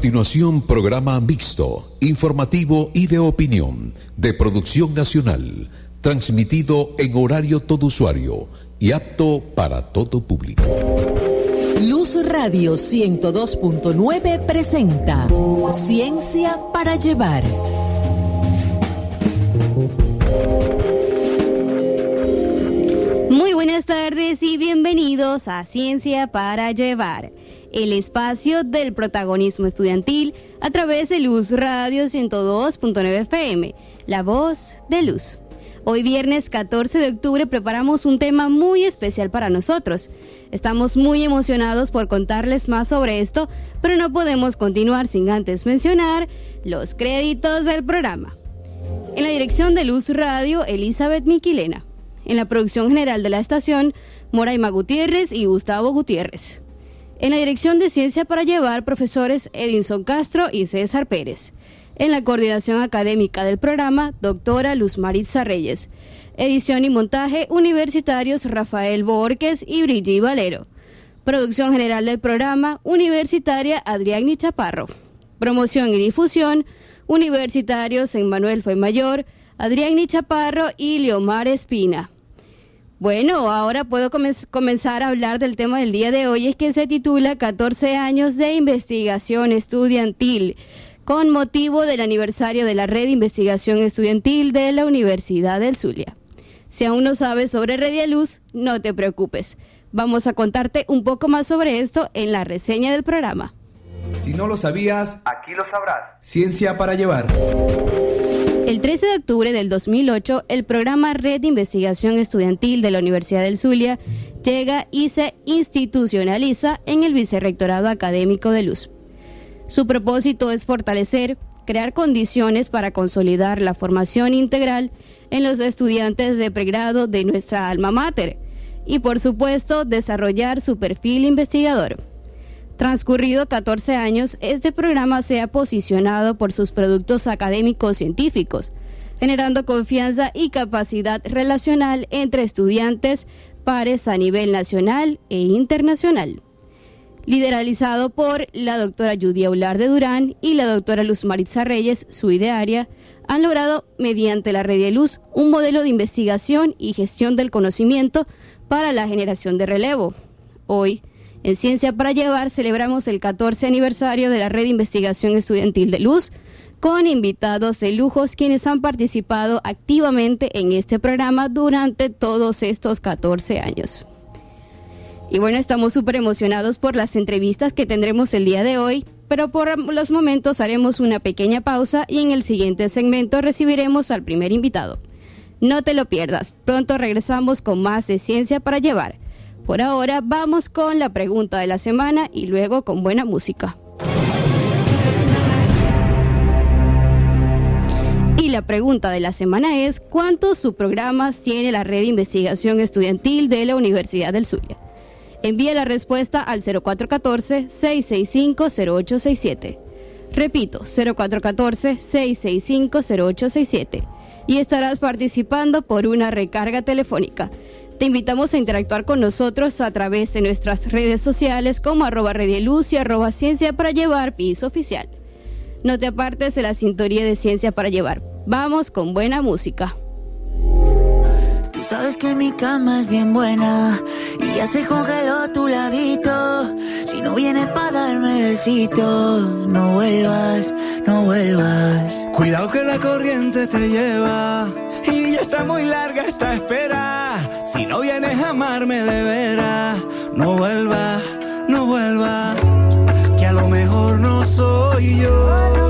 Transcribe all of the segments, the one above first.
continuación, programa mixto, informativo y de opinión, de producción nacional, transmitido en horario todo usuario y apto para todo público. Luz Radio 102.9 presenta Ciencia para Llevar. Muy buenas tardes y bienvenidos a Ciencia para Llevar, el espacio del protagonismo estudiantil a través de Luz Radio 102.9 FM, la voz de Luz. Hoy viernes 14 de octubre preparamos un tema muy especial para nosotros. Estamos muy emocionados por contarles más sobre esto, pero no podemos continuar sin antes mencionar los créditos del programa. En la dirección de Luz Radio, Elizabeth Miquilena. En la producción general de la estación, Moraima Gutiérrez y Gustavo Gutiérrez. En la dirección de Ciencia para Llevar, profesores Edinson Castro y César Pérez. En la coordinación académica del programa, doctora Luz Maritza Reyes. Edición y montaje, universitarios Rafael Borges y Brigitte Valero. Producción general del programa, universitaria Adrián Chaparro. Promoción y difusión, universitarios Manuel Mayor, Adrián Chaparro y Leomar Espina. Bueno, ahora puedo comen- comenzar a hablar del tema del día de hoy, es que se titula 14 años de investigación estudiantil, con motivo del aniversario de la Red de Investigación Estudiantil de la Universidad del Zulia. Si aún no sabes sobre Red Luz, no te preocupes. Vamos a contarte un poco más sobre esto en la reseña del programa. Si no lo sabías, aquí lo sabrás. Ciencia para llevar. El 13 de octubre del 2008, el programa Red de Investigación Estudiantil de la Universidad del Zulia llega y se institucionaliza en el Vicerrectorado Académico de Luz. Su propósito es fortalecer, crear condiciones para consolidar la formación integral en los estudiantes de pregrado de nuestra alma mater y, por supuesto, desarrollar su perfil investigador. Transcurrido 14 años, este programa se ha posicionado por sus productos académicos científicos, generando confianza y capacidad relacional entre estudiantes, pares a nivel nacional e internacional. Lideralizado por la doctora Judy Aular de Durán y la doctora Luz Maritza Reyes, su idearia, han logrado, mediante la red de luz, un modelo de investigación y gestión del conocimiento para la generación de relevo. Hoy, en Ciencia para Llevar celebramos el 14 aniversario de la Red de Investigación Estudiantil de Luz, con invitados de lujos quienes han participado activamente en este programa durante todos estos 14 años. Y bueno, estamos súper emocionados por las entrevistas que tendremos el día de hoy, pero por los momentos haremos una pequeña pausa y en el siguiente segmento recibiremos al primer invitado. No te lo pierdas, pronto regresamos con más de Ciencia para Llevar. Por ahora vamos con la pregunta de la semana y luego con buena música. Y la pregunta de la semana es, ¿cuántos subprogramas tiene la red de investigación estudiantil de la Universidad del Zulia? Envía la respuesta al 0414-665-0867. Repito, 0414-665-0867. Y estarás participando por una recarga telefónica. Te invitamos a interactuar con nosotros a través de nuestras redes sociales como arroba redieluz y arroba ciencia para llevar piso oficial. No te apartes de la sintonía de ciencia para llevar. Vamos con buena música. Tú sabes que mi cama es bien buena y ya se congeló tu ladito. Si no vienes para darme besitos, no vuelvas, no vuelvas. Cuidado que la corriente te lleva y ya está muy larga esta espera. Amarme de veras, no vuelvas, no vuelvas, que a lo mejor no soy yo.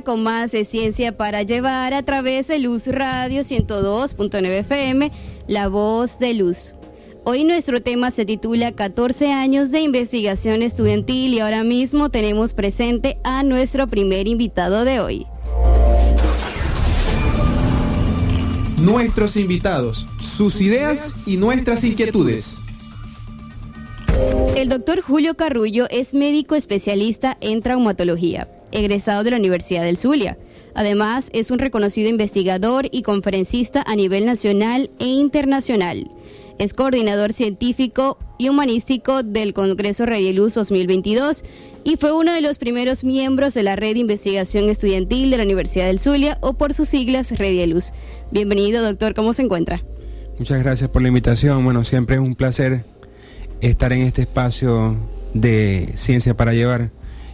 Con más de ciencia para llevar a través de Luz Radio 102.9 FM, La Voz de Luz. Hoy nuestro tema se titula 14 años de investigación estudiantil y ahora mismo tenemos presente a nuestro primer invitado de hoy. Nuestros invitados, sus ideas y nuestras inquietudes. El doctor Julio Carrullo es médico especialista en traumatología egresado de la Universidad del Zulia. Además, es un reconocido investigador y conferencista a nivel nacional e internacional. Es coordinador científico y humanístico del Congreso Redieluz 2022 y fue uno de los primeros miembros de la Red de Investigación Estudiantil de la Universidad del Zulia o por sus siglas Redieluz. Bienvenido, doctor, ¿cómo se encuentra? Muchas gracias por la invitación. Bueno, siempre es un placer estar en este espacio de Ciencia para Llevar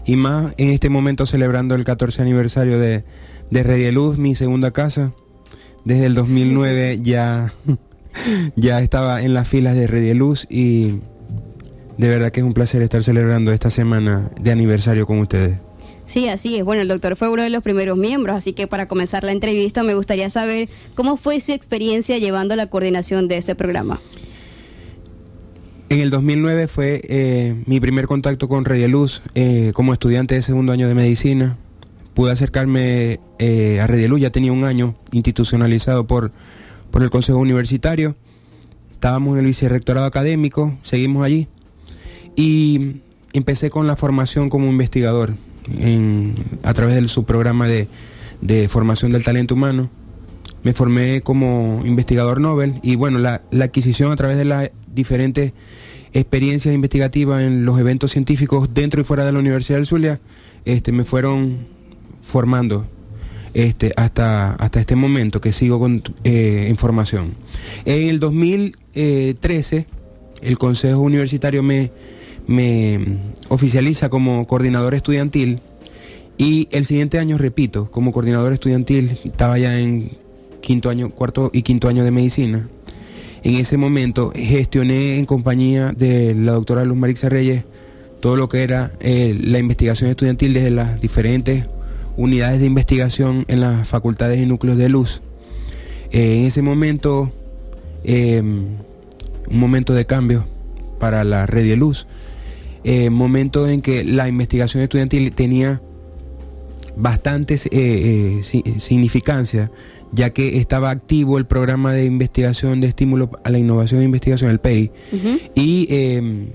y más en este momento celebrando el 14 aniversario de, de Luz, mi segunda casa. Desde el 2009 ya, ya estaba en las filas de Luz y de verdad que es un placer estar celebrando esta semana de aniversario con ustedes. Sí, así es. Bueno, el doctor fue uno de los primeros miembros, así que para comenzar la entrevista me gustaría saber cómo fue su experiencia llevando la coordinación de este programa. En el 2009 fue eh, mi primer contacto con Redieluz eh, como estudiante de segundo año de medicina. Pude acercarme eh, a Redieluz, ya tenía un año institucionalizado por, por el Consejo Universitario. Estábamos en el vicerrectorado académico, seguimos allí. Y empecé con la formación como investigador a través de su programa de, formación del talento humano. Me formé como investigador Nobel y bueno, la, la adquisición a través de las diferentes experiencias investigativas en los eventos científicos dentro y fuera de la Universidad del Zulia, este, me fueron formando este, hasta, hasta este momento que sigo con eh, información. En el 2013, el Consejo Universitario me, me oficializa como coordinador estudiantil y el siguiente año, repito, como coordinador estudiantil, estaba ya en quinto año, cuarto y quinto año de medicina. En ese momento gestioné en compañía de la doctora Luz Marixa Reyes todo lo que era eh, la investigación estudiantil desde las diferentes unidades de investigación en las facultades y núcleos de luz. Eh, en ese momento, em, un momento de cambio para la red de luz, eh, momento en que la investigación estudiantil tenía bastante significancia, ya que estaba activo el programa de investigación de estímulo a la innovación e investigación, el PEI, y em,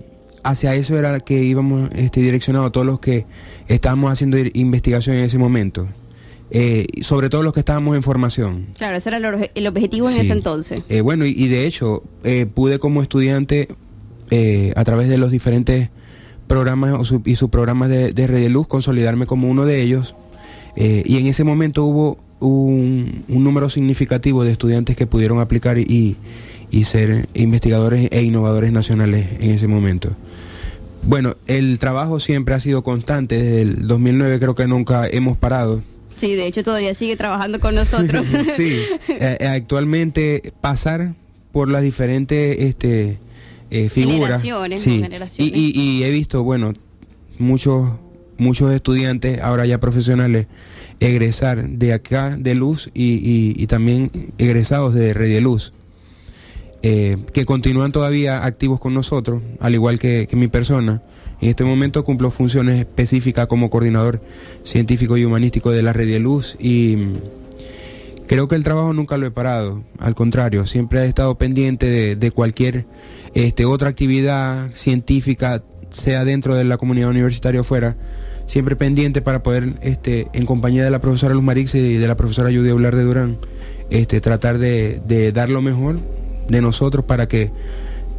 hacia eso era que íbamos este, direccionados todos los que estábamos haciendo investigación en ese momento. Eh, sobre todo los que estábamos en formación. Claro, ese era el, objetivo en ese entonces. Eh, bueno, y, de hecho, eh, pude como estudiante, a través de los diferentes programas y subprogramas de, de Red de Luz, consolidarme como uno de ellos. y en ese momento hubo un, número significativo de estudiantes que pudieron aplicar y, y ser investigadores e innovadores nacionales en ese momento. Bueno, el trabajo siempre ha sido constante, desde el 2009 creo que nunca hemos parado. Sí, de hecho todavía sigue trabajando con nosotros. sí, eh, actualmente pasar por las diferentes este, eh, figuras. Generaciones, sí, Y, he visto, bueno, muchos, muchos estudiantes, ahora ya profesionales, egresar de acá de Luz y, y también egresados de Red de Luz. Eh, que continúan todavía activos con nosotros, al igual que, mi persona. En este momento cumplo funciones específicas como coordinador científico y humanístico de la Red de Luz y mm, creo que el trabajo nunca lo he parado, al contrario, siempre he estado pendiente de, cualquier este, otra actividad científica, sea dentro de la comunidad universitaria o fuera, siempre pendiente para poder, este, en compañía de la profesora Luz Marix y de la profesora Judy Aular de Durán, este, tratar de, de dar lo mejor de nosotros para que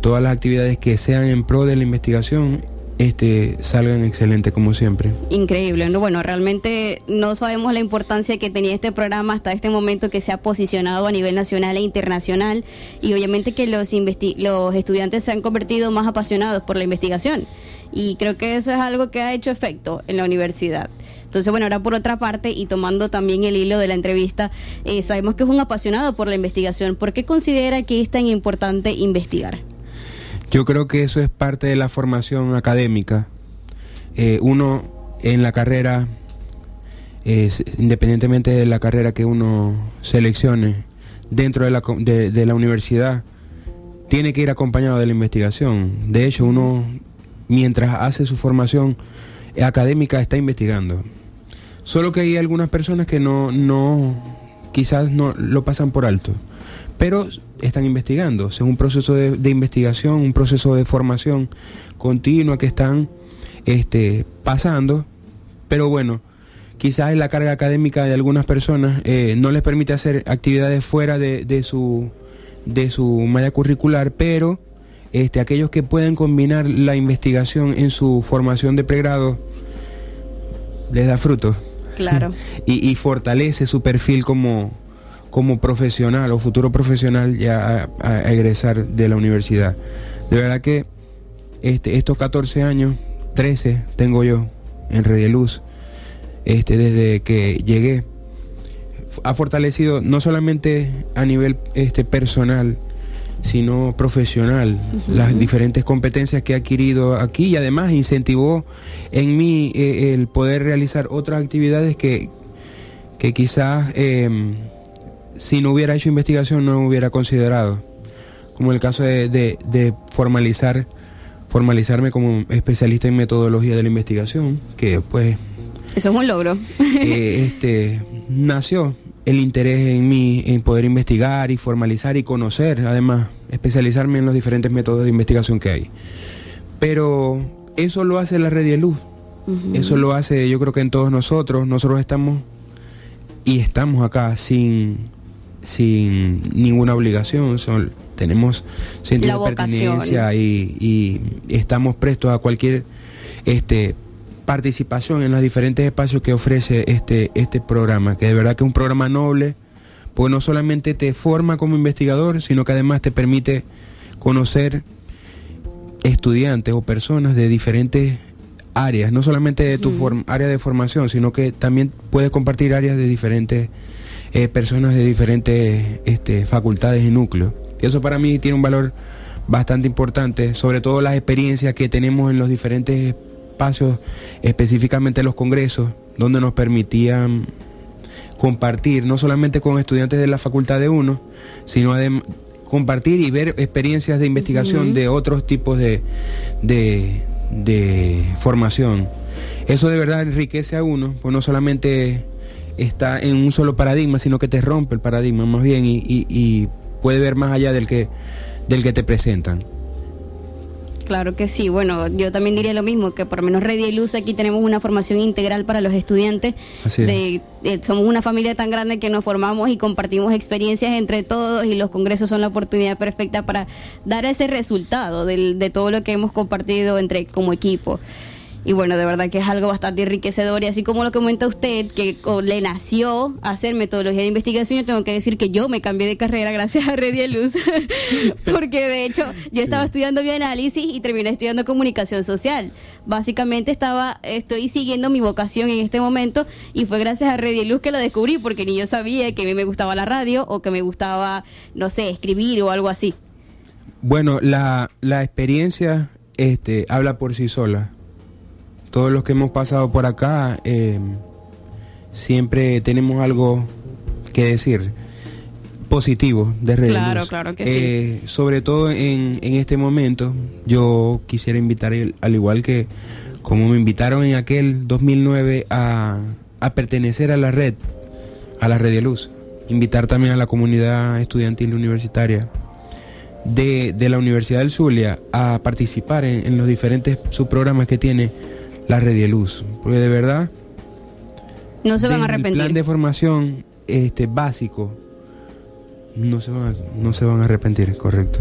todas las actividades que sean en pro de la investigación este, salgan excelentes como siempre. Increíble, ¿no? bueno, realmente no sabemos la importancia que tenía este programa hasta este momento que se ha posicionado a nivel nacional e internacional y obviamente que los, los estudiantes se han convertido más apasionados por la investigación y creo que eso es algo que ha hecho efecto en la universidad. Entonces, bueno, ahora por otra parte, y tomando también el hilo de la entrevista, eh, sabemos que es un apasionado por la investigación. ¿Por qué considera que es tan importante investigar? Yo creo que eso es parte de la formación académica. Eh, uno en la carrera, independientemente de la carrera que uno seleccione dentro de la, de la universidad, tiene que ir acompañado de la investigación. De hecho, uno mientras hace su formación académica está investigando. Solo que hay algunas personas que no, no, quizás no lo pasan por alto, pero están investigando. Es un proceso de, investigación, un proceso de formación continua que están este, pasando, pero bueno, quizás la carga académica de algunas personas eh, no les permite hacer actividades fuera de, de, su, de su malla curricular, pero este, aquellos que pueden combinar la investigación en su formación de pregrado les da fruto. Claro. y, fortalece su perfil como, como profesional o futuro profesional ya a, egresar de la universidad. De verdad que este, estos 14 años, 13 tengo yo en Red Luz, este, desde que llegué, ha fortalecido no solamente a nivel este, personal, sino profesional, las diferentes competencias que he adquirido aquí y además incentivó en mí eh, el poder realizar otras actividades que, que quizás em, si no hubiera hecho investigación no hubiera considerado, como el caso de, formalizar formalizarme como especialista en metodología de la investigación, que pues... Eso es un logro. Eh, este, nació el interés en mí en poder investigar y formalizar y conocer, además, especializarme en los diferentes métodos de investigación que hay. Pero eso lo hace la red de luz. Eso lo hace yo creo que en todos nosotros. Nosotros estamos y estamos acá sin, sin ninguna obligación. tenemos sentido de pertenencia y, y, estamos prestos a cualquier este participación en los diferentes espacios que ofrece este, este programa, que de verdad que es un programa noble, pues no solamente te forma como investigador, sino que además te permite conocer estudiantes o personas de diferentes áreas, no solamente de tu área de formación, sino que también puedes compartir áreas de diferentes eh, personas de diferentes este, facultades y núcleos. Eso para mí tiene un valor bastante importante, sobre todo las experiencias que tenemos en los diferentes espacios, específicamente los congresos, donde nos permitían compartir, no solamente con estudiantes de la facultad de uno, sino además compartir y ver experiencias de investigación de otros tipos de, de, de, formación. Eso de verdad enriquece a uno, pues no solamente está en un solo paradigma, sino que te rompe el paradigma más bien y, y, y puede ver más allá del que, del que te presentan. Claro que sí. Bueno, yo también diría lo mismo, que por lo menos Red y Luz aquí tenemos una formación integral para los estudiantes. De, eh, somos una familia tan grande que nos formamos y compartimos experiencias entre todos y los congresos son la oportunidad perfecta para dar ese resultado del, de todo lo que hemos compartido entre como equipo. Y bueno, de verdad que es algo bastante enriquecedor. Y así como lo comenta usted, que le nació hacer metodología de investigación, yo tengo que decir que yo me cambié de carrera gracias a Red y Luz. Porque de hecho, yo estaba estudiando bioanálisis y terminé estudiando comunicación social. Básicamente estaba, estoy siguiendo mi vocación en este momento y fue gracias a Red y Luz que lo descubrí, porque ni yo sabía que a mí me gustaba la radio o que me gustaba, no sé, escribir o algo así. Bueno, la, la experiencia este, habla por sí sola todos los que hemos pasado por acá eh, siempre tenemos algo que decir positivo de Red Claro, claro que eh, Sobre todo en, en, este momento, yo quisiera invitar, al igual que como me invitaron en aquel 2009 a, a pertenecer a la red, a la red de luz, invitar también a la comunidad estudiantil universitaria de, de la Universidad del Zulia a participar en, en los diferentes subprogramas que tiene la red de luz. Porque de verdad. No se van a arrepentir. El plan de formación este, básico. No se, van a, no se van a arrepentir, correcto.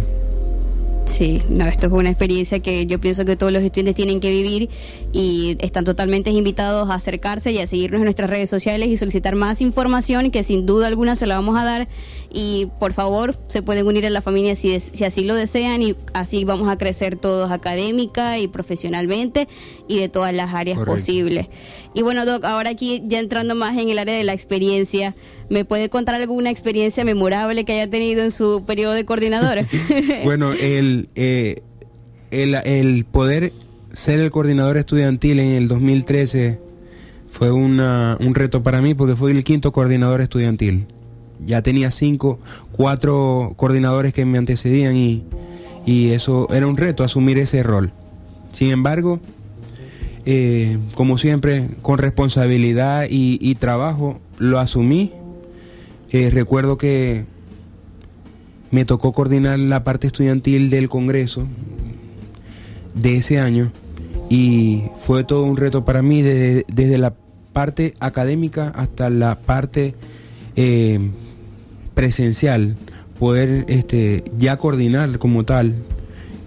Sí, no, esto es una experiencia que yo pienso que todos los estudiantes tienen que vivir y están totalmente invitados a acercarse y a seguirnos en nuestras redes sociales y solicitar más información que sin duda alguna se la vamos a dar y por favor se pueden unir a la familia si, si así lo desean y así vamos a crecer todos académica y profesionalmente y de todas las áreas posibles. Y bueno, Doc, ahora aquí ya entrando más en el área de la experiencia, ¿me puede contar alguna experiencia memorable que haya tenido en su periodo de coordinador? bueno, el, eh, el, poder ser el coordinador estudiantil en el 2013 fue una, un reto para mí porque fui el quinto coordinador estudiantil. Ya tenía cinco, cuatro coordinadores que me antecedían y, y eso era un reto asumir ese rol. Sin embargo, eh, como siempre, con responsabilidad y, trabajo, lo asumí. Eh, recuerdo que me tocó coordinar la parte estudiantil del Congreso de ese año y fue todo un reto para mí desde, la parte académica hasta la parte eh, presencial, poder este, ya coordinar como tal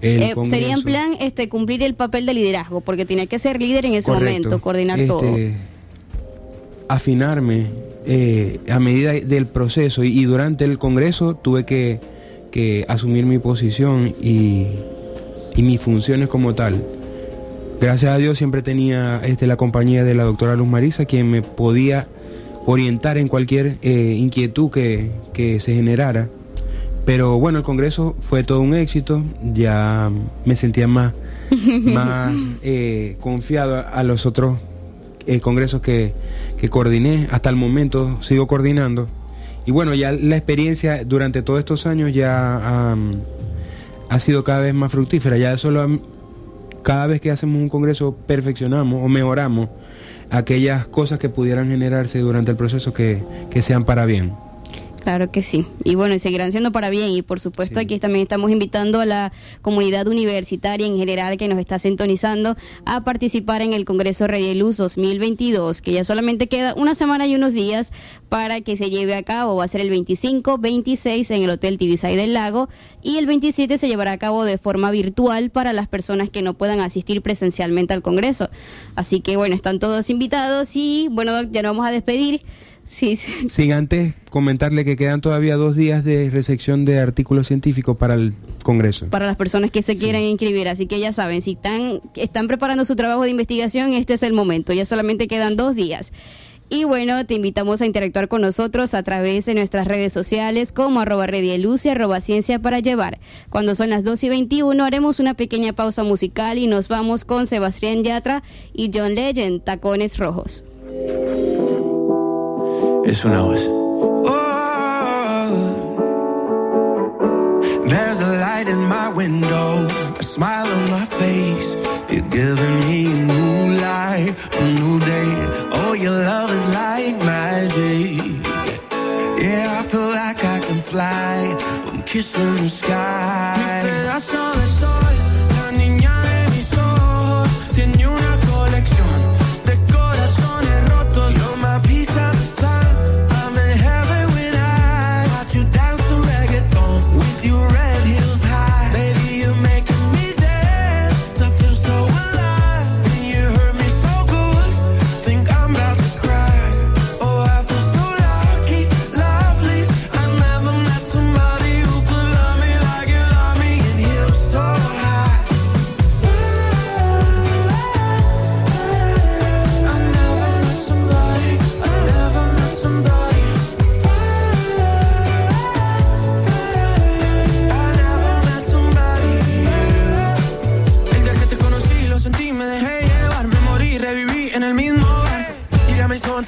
eh, sería en plan este, cumplir el papel de liderazgo, porque tenía que ser líder en ese momento, coordinar todo. Este, afinarme eh, a medida del proceso y, durante el Congreso tuve que, asumir mi posición y, mis funciones como tal. Gracias a Dios siempre tenía este, la compañía de la doctora Luz Marisa, quien me podía orientar en cualquier eh, inquietud que, que se generara. Pero bueno, el Congreso fue todo un éxito, ya me sentía más, más eh, confiado a los otros congresos que, que, coordiné, hasta el momento sigo coordinando. Y bueno, ya la experiencia durante todos estos años ya ha sido cada vez más fructífera, ya solo cada vez que hacemos un congreso perfeccionamos o mejoramos aquellas cosas que pudieran generarse durante el proceso que, que sean para bien. Claro que sí. Y bueno, y seguirán siendo para bien. Y por supuesto, aquí también estamos invitando a la comunidad universitaria en general que nos está sintonizando a participar en el Congreso Rey de Luz 2022, que ya solamente queda una semana y unos días para que se lleve a cabo. Va a ser el 25, 26 en el Hotel Tibisay del Lago y el 27 se llevará a cabo de forma virtual para las personas que no puedan asistir presencialmente al Congreso. Así que bueno, están todos invitados y bueno, ya nos vamos a despedir. Sí, sí. Sin antes comentarle que quedan todavía dos días de recepción de artículos científicos para el Congreso. Para las personas que se quieran inscribir, así que ya saben, si están, están preparando su trabajo de investigación, este es el momento, ya solamente quedan dos días. Y bueno, te invitamos a interactuar con nosotros a través de nuestras redes sociales como arroba redieluz y arroba ciencia para llevar. Cuando son las 2 y 21 haremos una pequeña pausa musical y nos vamos con Sebastián Yatra y John Legend, Tacones Rojos. Es una voz. There's a light in my window, a smile on my face. You're giving me a new life, a new day. Oh, your love is like magic. Yeah, I feel like I can fly. I'm kissing the sky.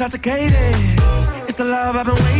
Intoxicated. It's the love I've been waiting.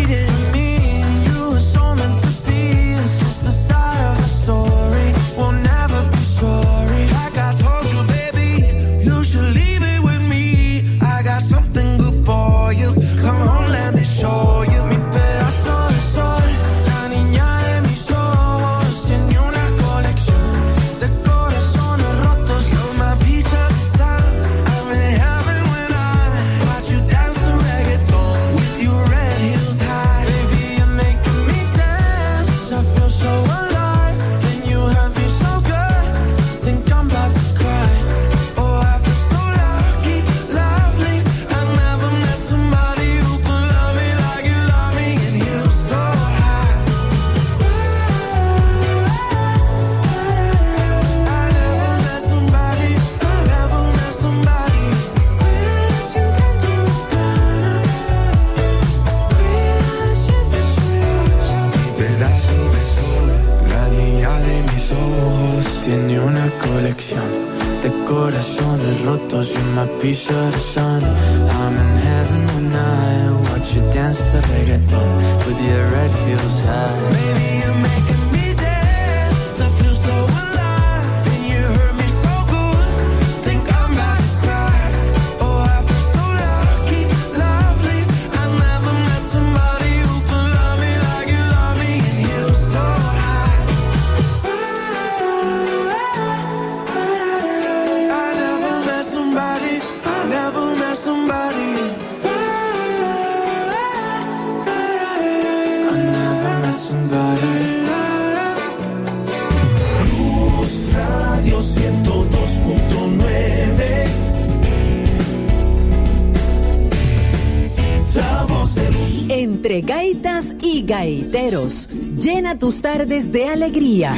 Tardes de alegría.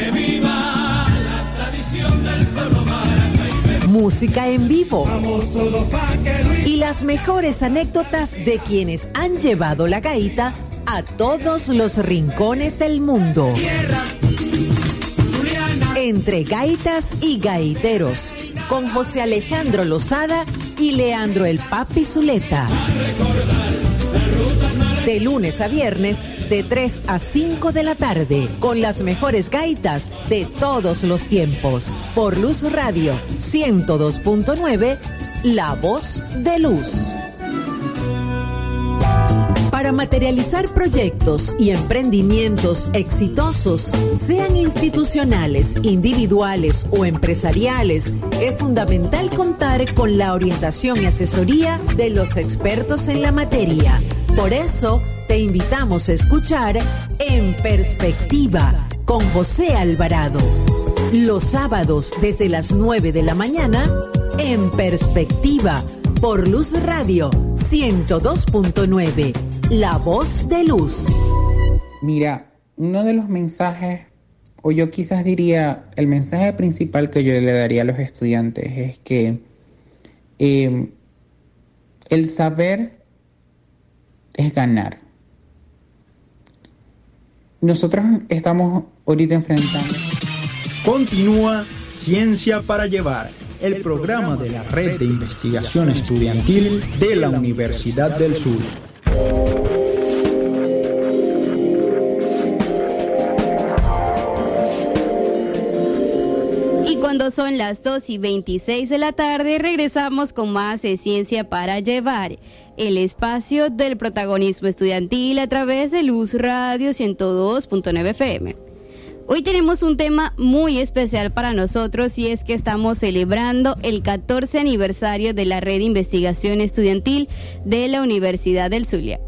Música en vivo. Y las mejores anécdotas de quienes han llevado la gaita a todos los rincones del mundo. Entre gaitas y gaiteros, con José Alejandro Lozada y Leandro el Papi Zuleta. De lunes a viernes, de 3 a 5 de la tarde, con las mejores gaitas de todos los tiempos. Por Luz Radio 102.9, La Voz de Luz. Para materializar proyectos y emprendimientos exitosos, sean institucionales, individuales o empresariales, es fundamental contar con la orientación y asesoría de los expertos en la materia. Por eso, te invitamos a escuchar En Perspectiva con José Alvarado. Los sábados desde las 9 de la mañana, En Perspectiva, por Luz Radio 102.9, La Voz de Luz. Mira, uno de los mensajes, o yo quizás diría, el mensaje principal que yo le daría a los estudiantes es que eh, el saber es ganar. Nosotros estamos ahorita enfrentando. Continúa Ciencia para Llevar, el programa de la Red de Investigación Estudiantil de la Universidad del Sur. Cuando son las 2 y 26 de la tarde, regresamos con más de Ciencia para Llevar, el espacio del protagonismo estudiantil a través de Luz Radio 102.9 FM. Hoy tenemos un tema muy especial para nosotros y es que estamos celebrando el 14 aniversario de la Red de Investigación Estudiantil de la Universidad del Zulia.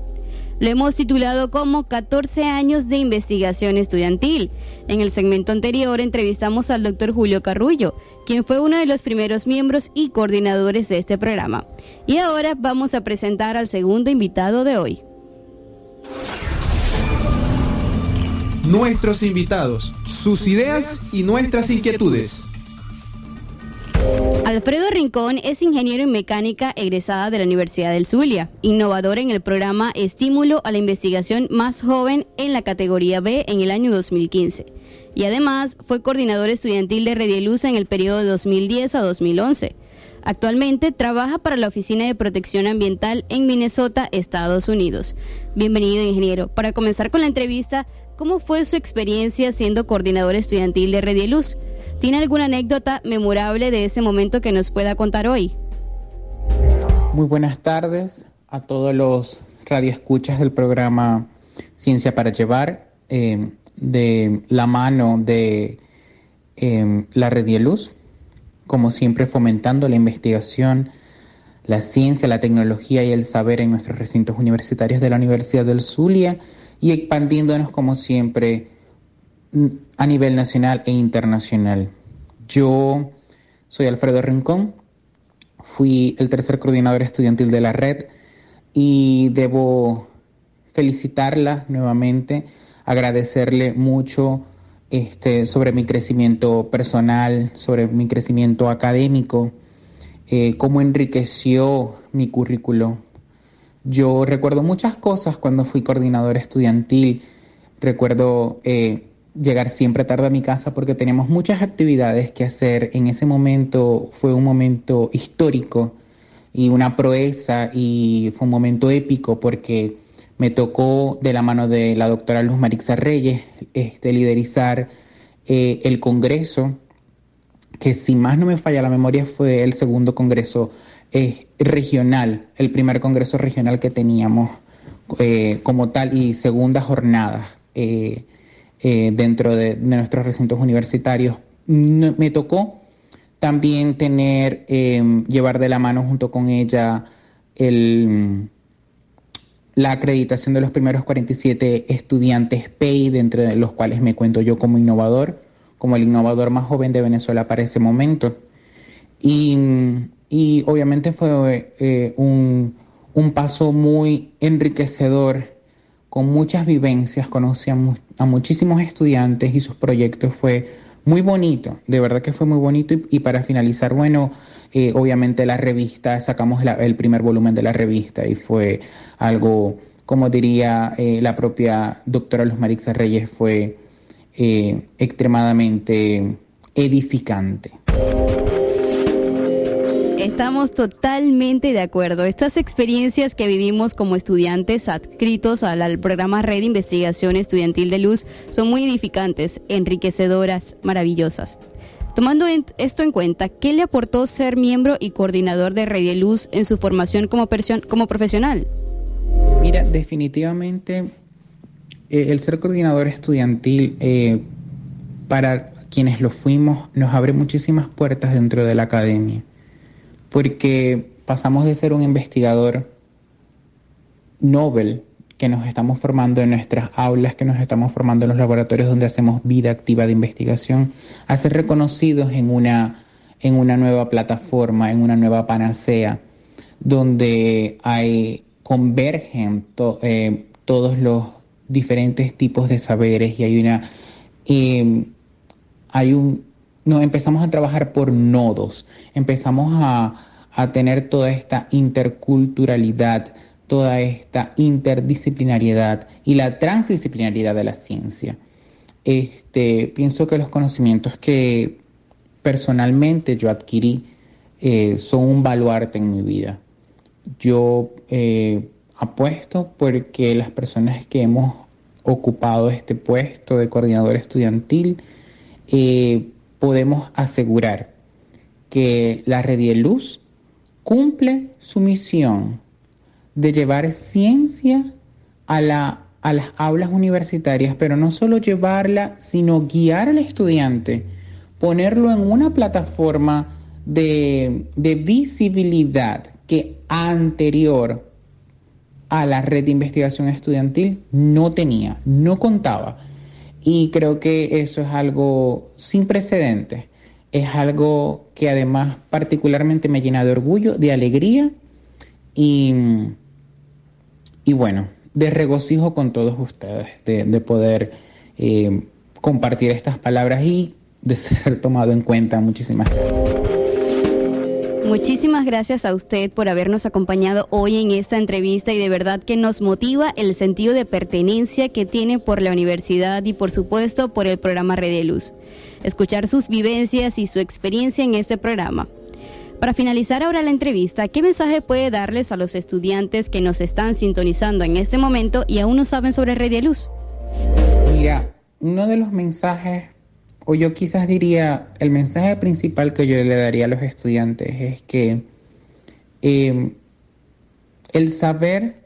Lo hemos titulado como 14 años de investigación estudiantil. En el segmento anterior entrevistamos al doctor Julio Carrullo, quien fue uno de los primeros miembros y coordinadores de este programa. Y ahora vamos a presentar al segundo invitado de hoy. Nuestros invitados, sus ideas y nuestras inquietudes. Alfredo Rincón es ingeniero en mecánica egresada de la Universidad del Zulia, innovador en el programa Estímulo a la Investigación más joven en la categoría B en el año 2015. Y además fue coordinador estudiantil de Redieluz en el periodo de 2010 a 2011. Actualmente trabaja para la Oficina de Protección Ambiental en Minnesota, Estados Unidos. Bienvenido, ingeniero. Para comenzar con la entrevista, ¿cómo fue su experiencia siendo coordinador estudiantil de Redieluz? ¿Tiene alguna anécdota memorable de ese momento que nos pueda contar hoy? Muy buenas tardes a todos los radioescuchas del programa Ciencia para Llevar, eh, de la mano de eh, la Red de Luz, como siempre fomentando la investigación, la ciencia, la tecnología y el saber en nuestros recintos universitarios de la Universidad del Zulia y expandiéndonos como siempre a nivel nacional e internacional. Yo soy Alfredo Rincón, fui el tercer coordinador estudiantil de la red y debo felicitarla nuevamente, agradecerle mucho este, sobre mi crecimiento personal, sobre mi crecimiento académico, eh, cómo enriqueció mi currículo. Yo recuerdo muchas cosas cuando fui coordinador estudiantil, recuerdo eh, llegar siempre tarde a mi casa porque teníamos muchas actividades que hacer. En ese momento fue un momento histórico y una proeza y fue un momento épico porque me tocó de la mano de la doctora Luz Marixa Reyes este, liderizar eh, el Congreso, que si más no me falla la memoria fue el segundo Congreso eh, regional, el primer Congreso regional que teníamos eh, como tal y segunda jornada. Eh, dentro de, nuestros recintos universitarios. me tocó también tener, em, llevar de la mano junto con ella el, la acreditación de los primeros 47 estudiantes PEI, dentro de los cuales me cuento yo como innovador, como el innovador más joven de Venezuela para ese momento. Y, obviamente fue eh, un, un paso muy enriquecedor con muchas vivencias, conocí a, muchísimos estudiantes y sus proyectos fue muy bonito, de verdad que fue muy bonito y, para finalizar, bueno, eh, obviamente la revista, sacamos el primer volumen de la revista y fue algo, como diría eh, la propia doctora Luz Marixa Reyes, fue eh, extremadamente edificante. Estamos totalmente de acuerdo. Estas experiencias que vivimos como estudiantes adscritos al, programa Red Investigación Estudiantil de Luz son muy edificantes, enriquecedoras, maravillosas. Tomando esto en cuenta, ¿qué le aportó ser miembro y coordinador de Red de Luz en su formación como, como profesional? Mira, definitivamente eh, el ser coordinador estudiantil eh, para quienes lo fuimos nos abre muchísimas puertas dentro de la academia porque pasamos de ser un investigador Nobel que nos estamos formando en nuestras aulas, que nos estamos formando en los laboratorios donde hacemos vida activa de investigación, a ser reconocidos en una, en una nueva plataforma, en una nueva panacea, donde hay, convergen eh, todos los diferentes tipos de saberes y hay una... Eh, hay un no, empezamos a trabajar por nodos, empezamos a, tener toda esta interculturalidad, toda esta interdisciplinariedad y la transdisciplinariedad de la ciencia. Este, pienso que los conocimientos que personalmente yo adquirí eh, son un baluarte en mi vida. Yo eh, apuesto porque las personas que hemos ocupado este puesto de coordinador estudiantil eh, podemos asegurar que la Red de Luz cumple su misión de llevar ciencia a, la, a las aulas universitarias, pero no solo llevarla, sino guiar al estudiante, ponerlo en una plataforma de visibilidad que anterior a la red de investigación estudiantil no tenía, no contaba. Y creo que eso es algo sin precedentes. Es algo que además particularmente me llena de orgullo, de alegría y, y bueno, de regocijo con todos ustedes, de, poder eh, compartir estas palabras y de ser tomado en cuenta. Muchísimas gracias. Muchísimas gracias a usted por habernos acompañado hoy en esta entrevista y de verdad que nos motiva el sentido de pertenencia que tiene por la universidad y por supuesto por el programa Red de Luz. Escuchar sus vivencias y su experiencia en este programa. Para finalizar ahora la entrevista, ¿qué mensaje puede darles a los estudiantes que nos están sintonizando en este momento y aún no saben sobre Red de Luz? Mira, uno de los mensajes o yo quizás diría, el mensaje principal que yo le daría a los estudiantes es que em, el saber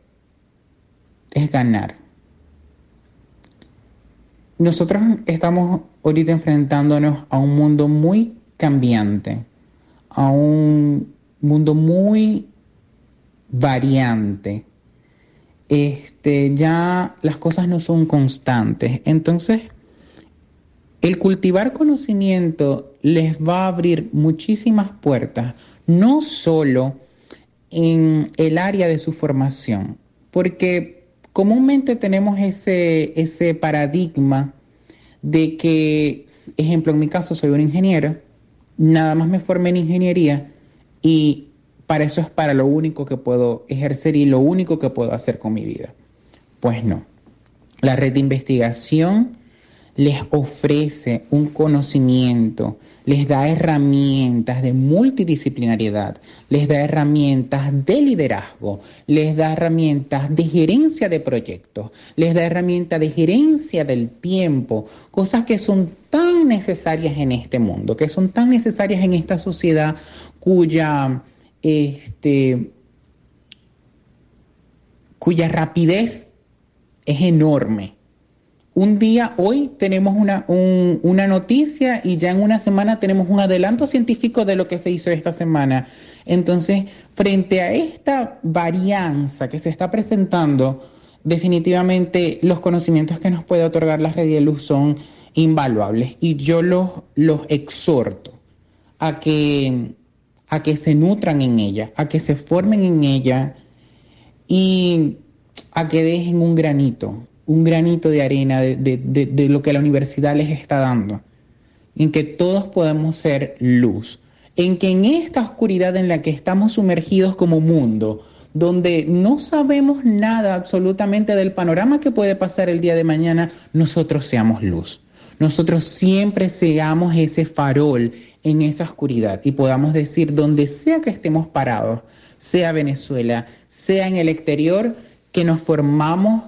es ganar. Nosotros estamos ahorita enfrentándonos a un mundo muy cambiante, a un mundo muy variante. Este, ya las cosas no son constantes. Entonces, el cultivar conocimiento les va a abrir muchísimas puertas, no solo en el área de su formación, porque comúnmente tenemos ese, ese paradigma de que, ejemplo, en mi caso soy un ingeniero, nada más me formé en ingeniería y para eso es para lo único que puedo ejercer y lo único que puedo hacer con mi vida. Pues no. La red de investigación les ofrece un conocimiento, les da herramientas de multidisciplinariedad, les da herramientas de liderazgo, les da herramientas de gerencia de proyectos, les da herramientas de gerencia del tiempo, cosas que son tan necesarias en este mundo, que son tan necesarias en esta sociedad cuya, este, cuya rapidez es enorme un día, hoy tenemos una, una, noticia y ya en una semana tenemos un adelanto científico de lo que se hizo esta semana. Entonces, frente a esta varianza que se está presentando, definitivamente los conocimientos que nos puede otorgar la red de luz son invaluables y yo los, los exhorto a que, a que se nutran en ella, a que se formen en ella y a que dejen un granito, un granito de arena de, lo que la universidad les está dando, en que todos podemos ser luz, en que en esta oscuridad en la que estamos sumergidos como mundo, donde no sabemos nada absolutamente del panorama que puede pasar el día de mañana, nosotros seamos luz. Nosotros siempre seamos ese farol en esa oscuridad y podamos decir, donde sea que estemos parados, sea Venezuela, sea en el exterior, que nos formamos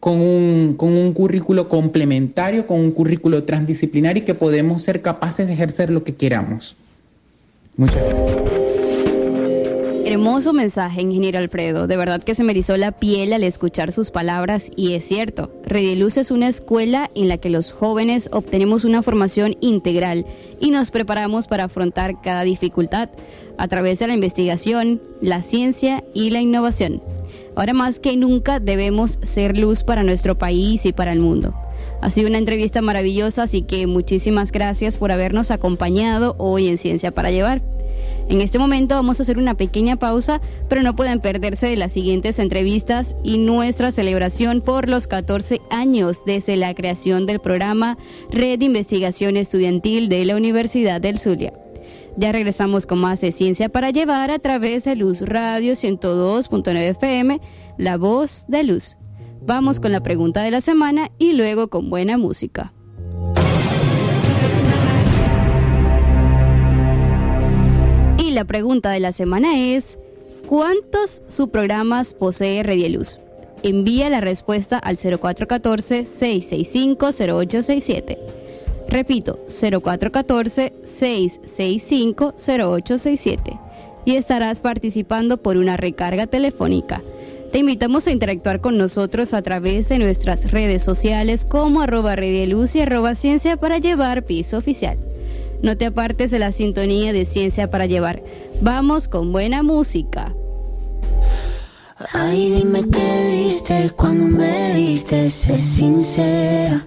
con un, con un currículo complementario, con un currículo transdisciplinario y que podemos ser capaces de ejercer lo que queramos. Muchas gracias. Hermoso mensaje, ingeniero Alfredo. De verdad que se me erizó la piel al escuchar sus palabras y es cierto, Rediluz es una escuela en la que los jóvenes obtenemos una formación integral y nos preparamos para afrontar cada dificultad a través de la investigación, la ciencia y la innovación. Ahora más que nunca debemos ser luz para nuestro país y para el mundo. Ha sido una entrevista maravillosa, así que muchísimas gracias por habernos acompañado hoy en Ciencia para Llevar. En este momento vamos a hacer una pequeña pausa, pero no pueden perderse de las siguientes entrevistas y nuestra celebración por los 14 años desde la creación del programa Red de Investigación Estudiantil de la Universidad del Zulia. Ya regresamos con más de Ciencia para Llevar a través de Luz Radio 102.9 FM, La Voz de Luz. Vamos con la pregunta de la semana y luego con buena música. Y la pregunta de la semana es, ¿cuántos subprogramas posee Redieluz? Envía la respuesta al 0414-665-0867. Repito, 0414-665-0867. Y estarás participando por una recarga telefónica. Te invitamos a interactuar con nosotros a través de nuestras redes sociales como arroba redieluz y arroba ciencia para llevar piso oficial. No te apartes de la sintonía de Ciencia para Llevar. Vamos con buena música. Ay, dime qué viste cuando me viste, sé sincera.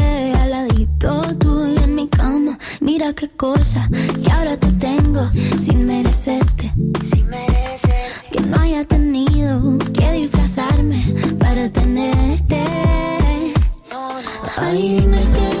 Mira qué cosa, y ahora te tengo sin merecerte. Sin merecer. Que no haya tenido que disfrazarme para tenerte. Ay, dime qué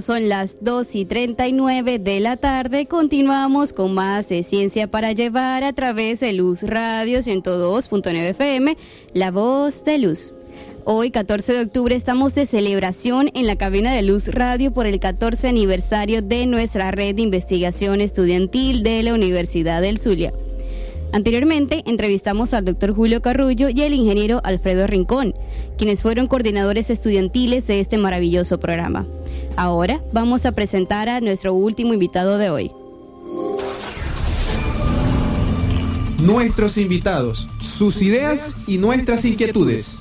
Son las 2 y 39 de la tarde, continuamos con más de Ciencia para Llevar a través de Luz Radio 102.9 FM, La Voz de Luz. Hoy, 14 de octubre, estamos de celebración en la cabina de Luz Radio por el 14 aniversario de nuestra red de investigación estudiantil de la Universidad del Zulia. Anteriormente entrevistamos al doctor Julio Carrullo y el ingeniero Alfredo Rincón, quienes fueron coordinadores estudiantiles de este maravilloso programa. Ahora vamos a presentar a nuestro último invitado de hoy. Nuestros invitados, sus ideas y nuestras inquietudes.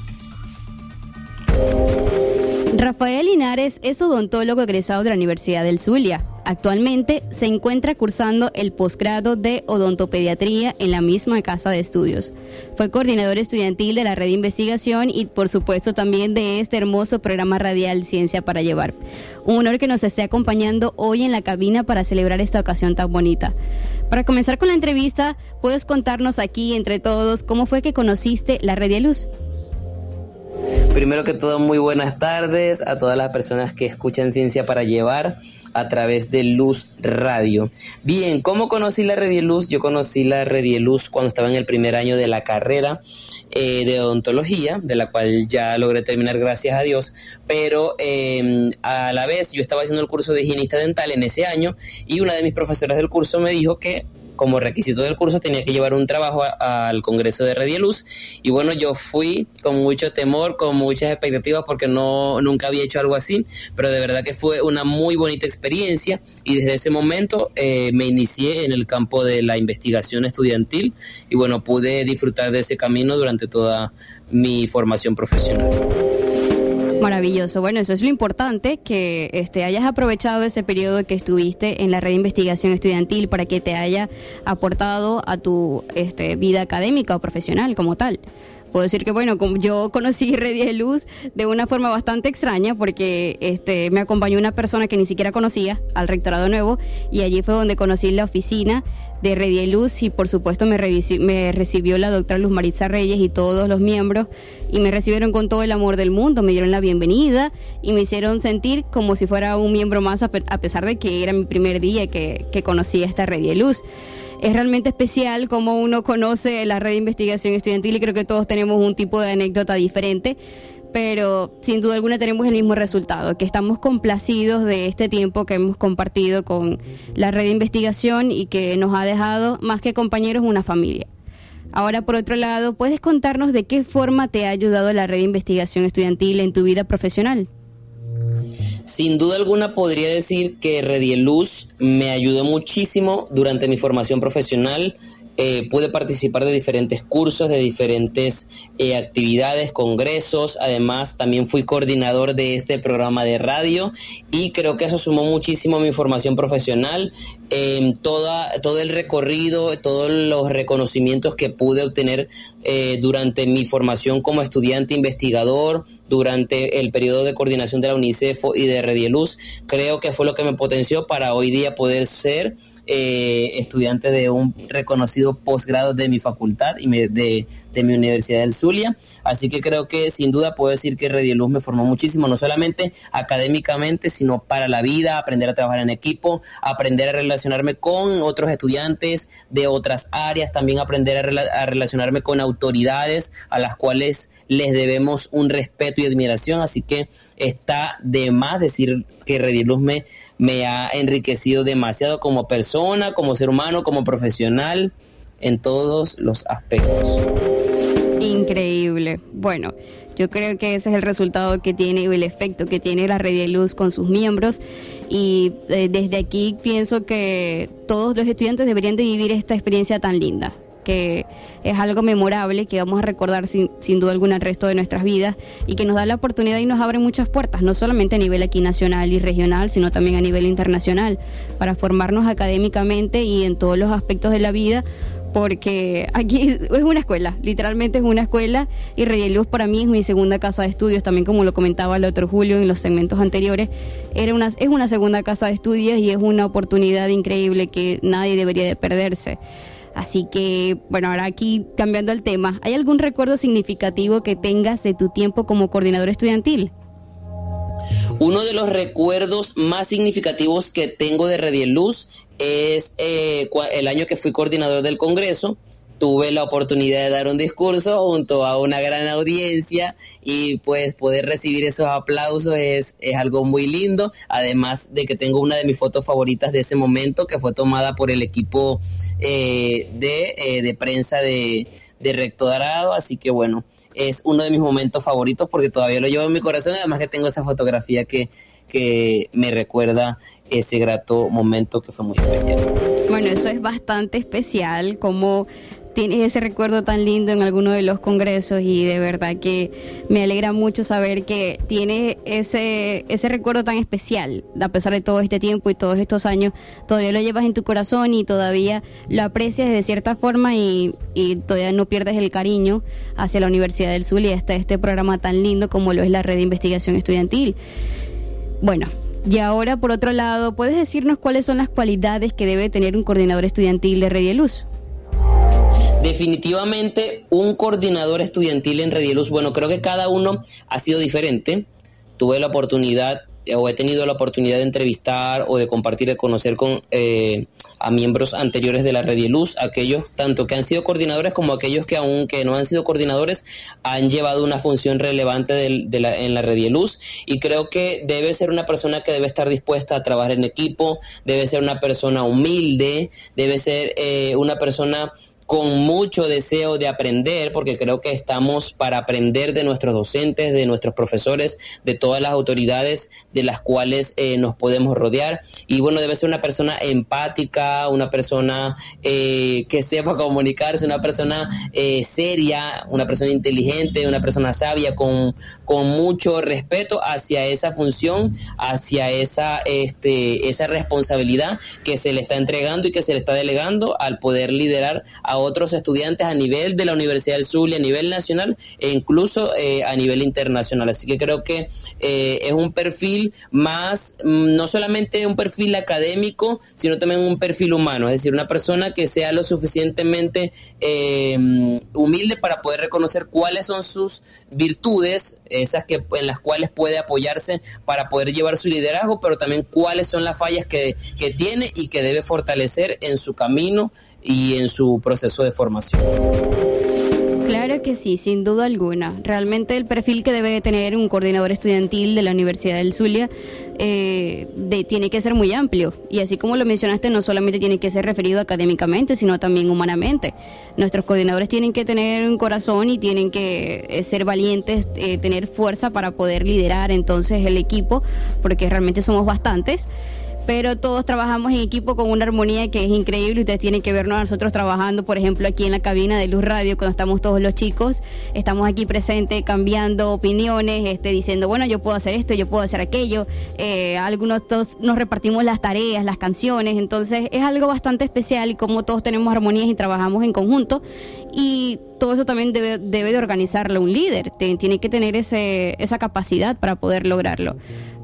Rafael Linares es odontólogo egresado de la Universidad del Zulia. Actualmente se encuentra cursando el posgrado de odontopediatría en la misma casa de estudios. Fue coordinador estudiantil de la red de investigación y por supuesto también de este hermoso programa radial Ciencia para Llevar. Un honor que nos esté acompañando hoy en la cabina para celebrar esta ocasión tan bonita. Para comenzar con la entrevista, ¿puedes contarnos aquí entre todos cómo fue que conociste la red de luz? Primero que todo, muy buenas tardes a todas las personas que escuchan Ciencia para Llevar a través de Luz Radio. Bien, ¿cómo conocí la Redieluz? Yo conocí la Redieluz cuando estaba en el primer año de la carrera eh, de odontología, de la cual ya logré terminar gracias a Dios, pero em, a la vez yo estaba haciendo el curso de higienista dental en ese año y una de mis profesoras del curso me dijo que como requisito del curso tenía que llevar un trabajo al Congreso de Redieluz y bueno, yo fui con mucho temor, con muchas expectativas porque no nunca había hecho algo así, pero de verdad que fue una muy bonita experiencia. Y desde ese momento eh, me inicié en el campo de la investigación estudiantil. Y bueno, pude disfrutar de ese camino durante toda mi formación profesional. Maravilloso. Bueno, eso es lo importante, que este, hayas aprovechado ese periodo que estuviste en la red de investigación estudiantil para que te haya aportado a tu este, vida académica o profesional como tal puedo decir que bueno, yo conocí Red de Luz de una forma bastante extraña porque este me acompañó una persona que ni siquiera conocía al rectorado nuevo y allí fue donde conocí la oficina de Red Luz y por supuesto me, recibió la doctora Luz Maritza Reyes y todos los miembros y me recibieron con todo el amor del mundo, me dieron la bienvenida y me hicieron sentir como si fuera un miembro más a, pesar de que era mi primer día que, que conocí esta Red Luz. Es realmente especial como uno conoce la red de investigación estudiantil y creo que todos tenemos un tipo de anécdota diferente pero sin duda alguna tenemos el mismo resultado, que estamos complacidos de este tiempo que hemos compartido con la red de investigación y que nos ha dejado más que compañeros una familia. Ahora, por otro lado, ¿puedes contarnos de qué forma te ha ayudado la red de investigación estudiantil en tu vida profesional? Sin duda alguna podría decir que Redieluz me ayudó muchísimo durante mi formación profesional eh, pude participar de diferentes cursos, de diferentes eh, actividades, congresos. Además, también fui coordinador de este programa de radio y creo que eso sumó muchísimo mi formación profesional. Eh, toda, todo el recorrido, todos los reconocimientos que pude obtener eh, durante mi formación como estudiante investigador, durante el periodo de coordinación de la UNICEF y de Redieluz, creo que fue lo que me potenció para hoy día poder ser eh, estudiante de un reconocido posgrado de mi facultad y de, mi Universidad del Zulia. Así que creo que sin duda puedo decir que Redieluz me formó muchísimo, no solamente académicamente, sino para la vida, aprender a trabajar en equipo, aprender a relacionarme con otros estudiantes de otras áreas, también aprender a, relacionarme con autoridades a las cuales les debemos un respeto y admiración. Así que está de más decir que Redieluz me me ha enriquecido demasiado como persona, como ser humano, como profesional, en todos los aspectos. Increíble. Bueno, yo creo que ese es el resultado que tiene, el efecto que tiene la red luz con sus miembros. Y eh, desde aquí pienso que todos los estudiantes deberían de vivir esta experiencia tan linda que es algo memorable que vamos a recordar sin, sin, duda alguna el resto de nuestras vidas y que nos da la oportunidad y nos abre muchas puertas, no solamente a nivel aquí nacional y regional, sino también a nivel internacional, para formarnos académicamente y en todos los aspectos de la vida porque aquí es una escuela, literalmente es una escuela y Luz para mí es mi segunda casa de estudios, también como lo comentaba el otro Julio en los segmentos anteriores, era una, es una segunda casa de estudios y es una oportunidad increíble que nadie debería de perderse. Así que, bueno, ahora aquí cambiando el tema, ¿hay algún recuerdo significativo que tengas de tu tiempo como coordinador estudiantil? Uno de los recuerdos más significativos que tengo de Redieluz es eh, el año que fui coordinador del Congreso tuve la oportunidad de dar un discurso junto a una gran audiencia y pues poder recibir esos aplausos es, es algo muy lindo, además de que tengo una de mis fotos favoritas de ese momento que fue tomada por el equipo eh, de, eh, de, prensa de, de Recto Dorado, así que bueno, es uno de mis momentos favoritos porque todavía lo llevo en mi corazón, además que tengo esa fotografía que, que me recuerda ese grato momento que fue muy especial. Bueno, eso es bastante especial, como tienes ese recuerdo tan lindo en alguno de los congresos y de verdad que me alegra mucho saber que tienes ese, ese recuerdo tan especial, a pesar de todo este tiempo y todos estos años, todavía lo llevas en tu corazón y todavía lo aprecias de cierta forma y, y todavía no pierdes el cariño hacia la Universidad del Sur y hasta este programa tan lindo como lo es la red de investigación estudiantil. Bueno, y ahora, por otro lado, ¿puedes decirnos cuáles son las cualidades que debe tener un coordinador estudiantil de Red de Luz? Definitivamente un coordinador estudiantil en Redieluz, bueno, creo que cada uno ha sido diferente. Tuve la oportunidad o he tenido la oportunidad de entrevistar o de compartir, de conocer con eh, a miembros anteriores de la Red de Luz, aquellos tanto que han sido coordinadores como aquellos que aunque no han sido coordinadores han llevado una función relevante en la Red de Luz y creo que debe ser una persona que debe estar dispuesta a trabajar en equipo, debe ser una persona humilde, debe ser eh, una persona con mucho deseo de aprender, porque creo que estamos para aprender de nuestros docentes, de nuestros profesores, de todas las autoridades de las cuales eh, nos podemos rodear. Y bueno, debe ser una persona empática, una persona eh, que sepa comunicarse, una persona eh, seria, una persona inteligente, una persona sabia, con, con mucho respeto hacia esa función, hacia esa, este, esa responsabilidad que se le está entregando y que se le está delegando al poder liderar a otros estudiantes a nivel de la Universidad del Zulia, a nivel nacional e incluso eh, a nivel internacional. Así que creo que eh, es un perfil más, mm, no solamente un perfil académico, sino también un perfil humano, es decir, una persona que sea lo suficientemente eh, humilde para poder reconocer cuáles son sus virtudes, esas que en las cuales puede apoyarse para poder llevar su liderazgo, pero también cuáles son las fallas que, que tiene y que debe fortalecer en su camino y en su proceso de formación. Claro que sí, sin duda alguna. Realmente el perfil que debe tener un coordinador estudiantil de la Universidad del Zulia eh, tiene que ser muy amplio. Y así como lo mencionaste, no solamente tiene que ser referido académicamente, sino también humanamente. Nuestros coordinadores tienen que tener un corazón y tienen que eh, ser valientes, eh, tener fuerza para poder liderar entonces el equipo, porque realmente somos bastantes pero todos trabajamos en equipo con una armonía que es increíble. Ustedes tienen que vernos nosotros trabajando, por ejemplo, aquí en la cabina de Luz Radio, cuando estamos todos los chicos, estamos aquí presentes, cambiando opiniones, este, diciendo, bueno, yo puedo hacer esto, yo puedo hacer aquello. Eh, algunos todos nos repartimos las tareas, las canciones, entonces es algo bastante especial y como todos tenemos armonías y trabajamos en conjunto. Y todo eso también debe, debe de organizarlo un líder, tiene que tener ese, esa capacidad para poder lograrlo.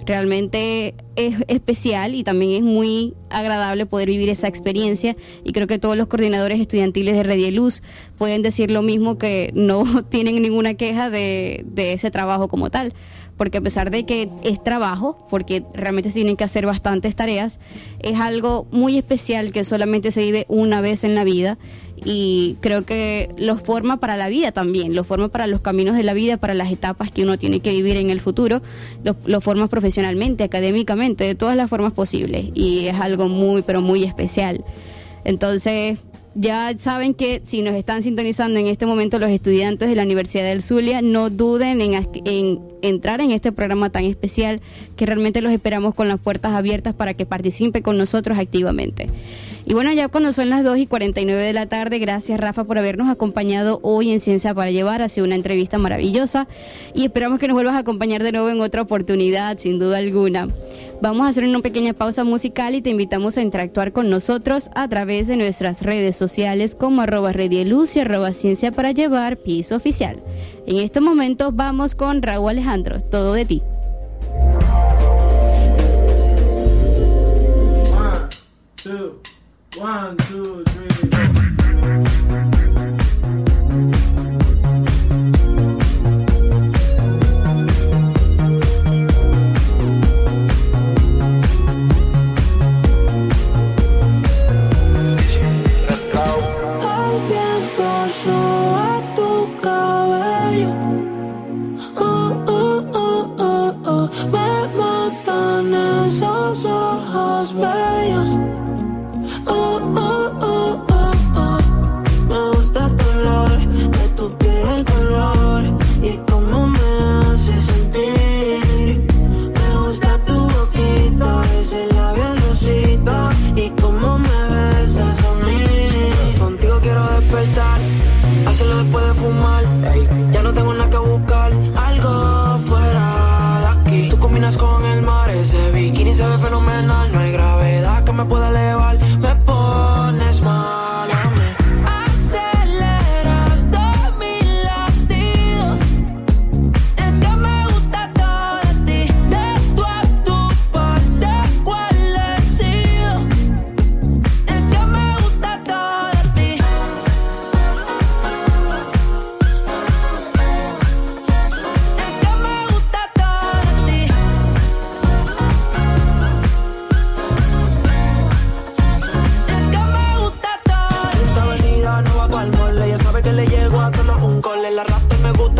Realmente es especial y también es muy agradable poder vivir esa experiencia. Y creo que todos los coordinadores estudiantiles de Red Luz pueden decir lo mismo que no tienen ninguna queja de, de ese trabajo como tal. Porque a pesar de que es trabajo, porque realmente se tienen que hacer bastantes tareas, es algo muy especial que solamente se vive una vez en la vida y creo que lo forma para la vida también, lo forma para los caminos de la vida, para las etapas que uno tiene que vivir en el futuro, lo, lo forma profesionalmente, académicamente, de todas las formas posibles y es algo muy, pero muy especial. Entonces, ya saben que si nos están sintonizando en este momento los estudiantes de la Universidad del Zulia, no duden en, en, entrar en este programa tan especial que realmente los esperamos con las puertas abiertas para que participen con nosotros activamente. Y bueno, ya cuando son las 2 y 49 de la tarde, gracias Rafa por habernos acompañado hoy en Ciencia para Llevar. Ha sido una entrevista maravillosa y esperamos que nos vuelvas a acompañar de nuevo en otra oportunidad, sin duda alguna. Vamos a hacer una pequeña pausa musical y te invitamos a interactuar con nosotros a través de nuestras redes sociales como arroba redieluz y arroba ciencia para llevar piso oficial. En este momento vamos con Raúl Alejandro, todo de ti. One, two, One, two, three.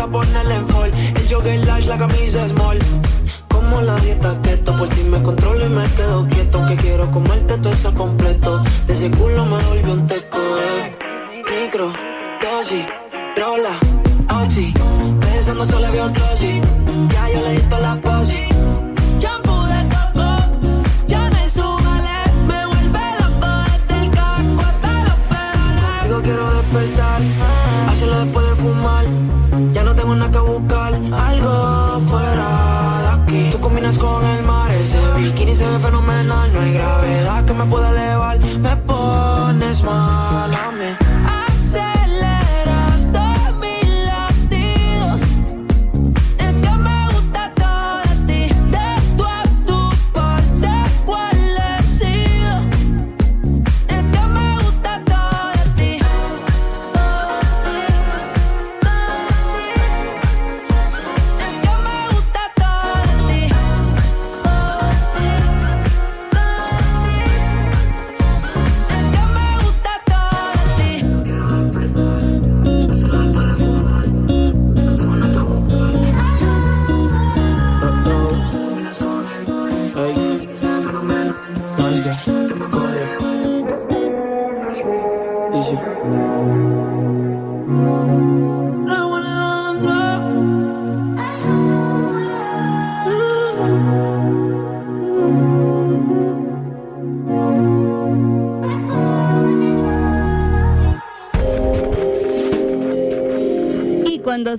gusta ponerle en fall. El jogger lash, la camisa es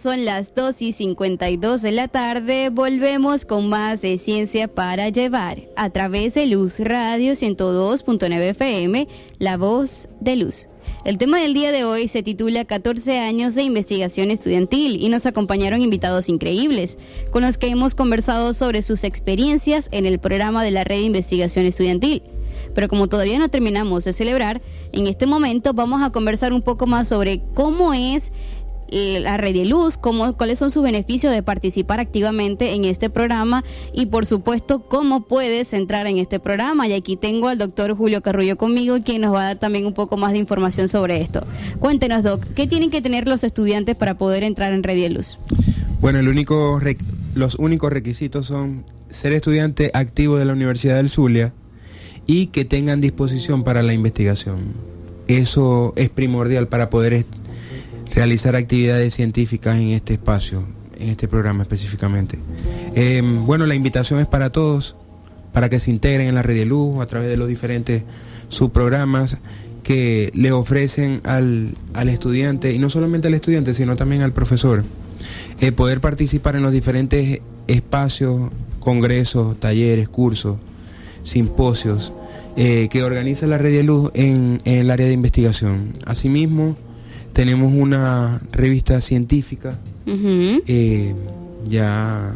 son las 2 y 52 de la tarde, volvemos con más de Ciencia para Llevar a través de Luz Radio 102.9 FM, La Voz de Luz. El tema del día de hoy se titula 14 años de investigación estudiantil y nos acompañaron invitados increíbles con los que hemos conversado sobre sus experiencias en el programa de la Red de Investigación Estudiantil. Pero como todavía no terminamos de celebrar, en este momento vamos a conversar un poco más sobre cómo es la red de luz, cómo, cuáles son sus beneficios de participar activamente en este programa y por supuesto cómo puedes entrar en este programa. Y aquí tengo al doctor Julio Carrullo conmigo, quien nos va a dar también un poco más de información sobre esto. Cuéntenos, Doc, ¿qué tienen que tener los estudiantes para poder entrar en red de luz? Bueno, el único los únicos requisitos son ser estudiante activo de la Universidad del Zulia y que tengan disposición para la investigación. Eso es primordial para poder realizar actividades científicas en este espacio, en este programa específicamente. Eh, bueno, la invitación es para todos, para que se integren en la red de luz a través de los diferentes subprogramas que le ofrecen al, al estudiante, y no solamente al estudiante, sino también al profesor, eh, poder participar en los diferentes espacios, congresos, talleres, cursos, simposios eh, que organiza la Red de Luz en, en el área de investigación. Asimismo, tenemos una revista científica, eh, ya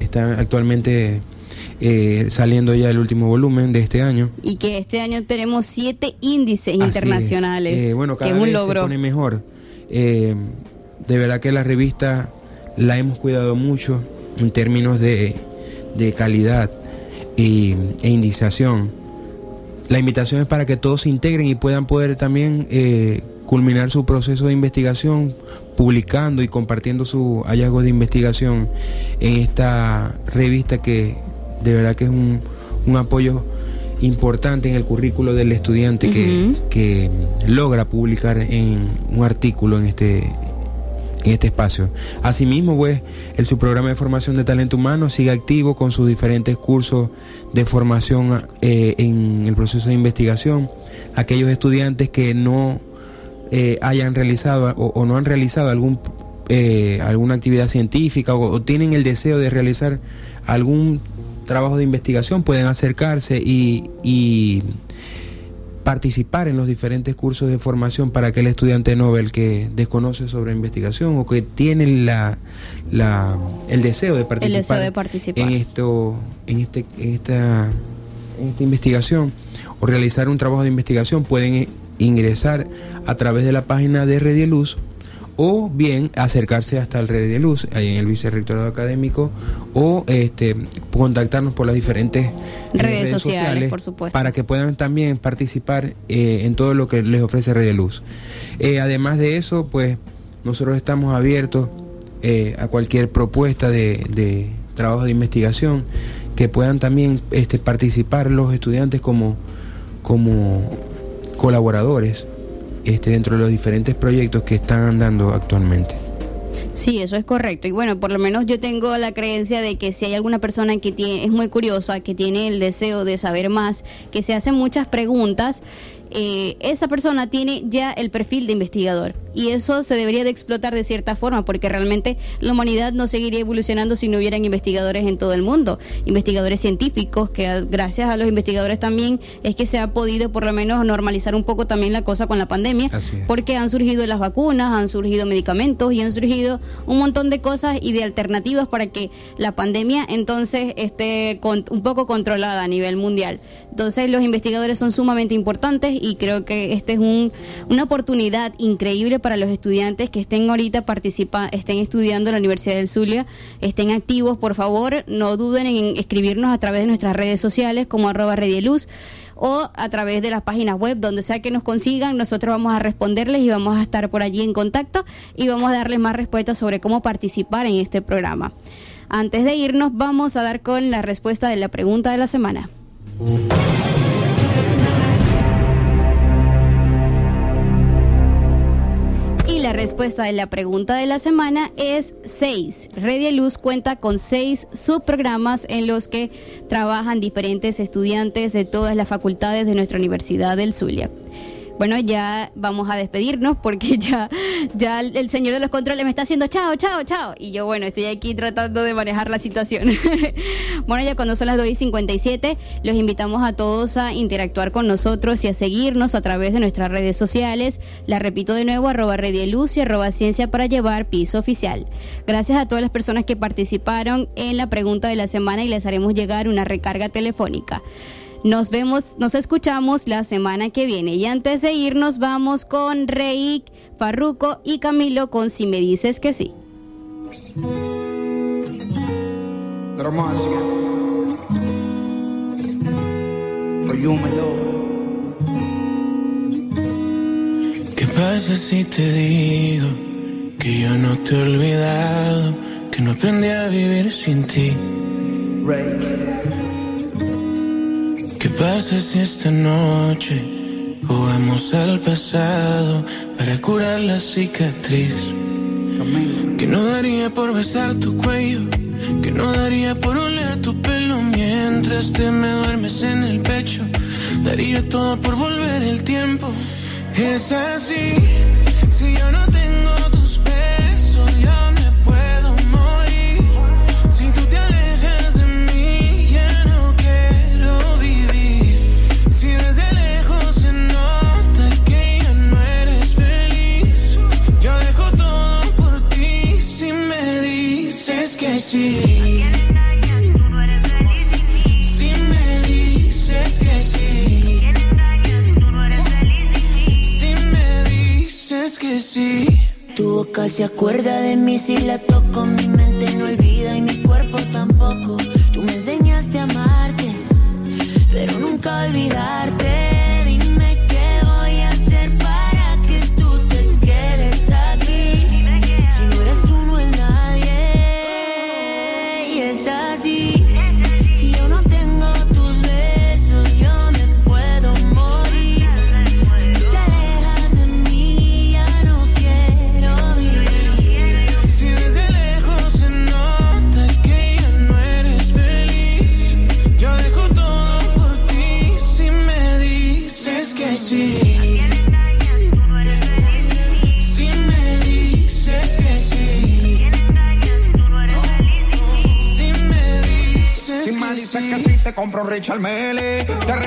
está actualmente eh, saliendo ya el último volumen de este año. Y que este año tenemos siete índices Así es. internacionales, Eh, bueno, que cada un logro. se pone mejor. De verdad que la revista la hemos cuidado mucho en términos de, de calidad y, e indización. La invitación es para que todos se integren y puedan poder también eh, culminar su proceso de investigación publicando y compartiendo sus hallazgos de investigación en esta revista que de verdad que es un, un apoyo importante en el currículo del estudiante que, que logra publicar en un artículo en este en este espacio. Asimismo, pues, el subprograma de formación de talento humano sigue activo con sus diferentes cursos de formación eh, en el proceso de investigación. Aquellos estudiantes que no eh, hayan realizado o, o no han realizado algún eh, alguna actividad científica o, o tienen el deseo de realizar algún trabajo de investigación pueden acercarse y, y participar en los diferentes cursos de formación para aquel estudiante Nobel que desconoce sobre investigación o que tiene la, la- el deseo de participar, El deseo de participar. en esto en este en esta en esta investigación o realizar un trabajo de investigación pueden ingresar a través de la página de Red de Luz o bien acercarse hasta el Red de Luz, ahí en el vicerrectorado académico, o este, contactarnos por las diferentes Redes sociales, por supuesto. para que puedan también participar eh, en todo lo que les ofrece Red de Luz. Eh, además de eso, pues nosotros estamos abiertos eh, a cualquier propuesta de, de trabajo de investigación que puedan también este, participar los estudiantes como, como colaboradores este, dentro de los diferentes proyectos que están andando actualmente. Sí, eso es correcto. Y bueno, por lo menos yo tengo la creencia de que si hay alguna persona que tiene, es muy curiosa, que tiene el deseo de saber más, que se hace muchas preguntas, eh, esa persona tiene ya el perfil de investigador. Y eso se debería de explotar de cierta forma porque realmente la humanidad no seguiría evolucionando si no hubieran investigadores en todo el mundo, investigadores científicos que gracias a los investigadores también es que se ha podido por lo menos normalizar un poco también la cosa con la pandemia porque han surgido las vacunas, han surgido medicamentos y han surgido un montón de cosas y de alternativas para que la pandemia entonces esté con- un poco controlada a nivel mundial. Entonces los investigadores son sumamente importantes y creo que este es un, una oportunidad increíble para los estudiantes que estén ahorita participa, estén estudiando en la Universidad del Zulia, estén activos, por favor, no duden en escribirnos a través de nuestras redes sociales como arroba redieluz o a través de las páginas web, donde sea que nos consigan, nosotros vamos a responderles y vamos a estar por allí en contacto y vamos a darles más respuestas sobre cómo participar en este programa. Antes de irnos, vamos a dar con la respuesta de la pregunta de la semana. Respuesta de la pregunta de la semana es 6. Redia Luz cuenta con seis subprogramas en los que trabajan diferentes estudiantes de todas las facultades de nuestra Universidad del Zulia. Bueno, ya vamos a despedirnos porque ya, ya el señor de los controles me está haciendo chao, chao, chao. Y yo, bueno, estoy aquí tratando de manejar la situación. bueno, ya cuando son las 2 y 57, los invitamos a todos a interactuar con nosotros y a seguirnos a través de nuestras redes sociales. La repito de nuevo, arroba Redieluz y arroba Ciencia para Llevar, piso oficial. Gracias a todas las personas que participaron en la pregunta de la semana y les haremos llegar una recarga telefónica. Nos vemos, nos escuchamos la semana que viene. Y antes de irnos, vamos con Reik, Farruco y Camilo con Si me dices que sí. For you, my ¿Qué pasa si te digo que yo no te he olvidado, que no aprendí a vivir sin ti? ¿Qué pasa si esta noche jugamos al pasado para curar la cicatriz? Que no daría por besar tu cuello, que no daría por oler tu pelo mientras te me duermes en el pecho. Daría todo por volver el tiempo. Es así, si yo no tengo Tu boca se acuerda de mí si la toco, mi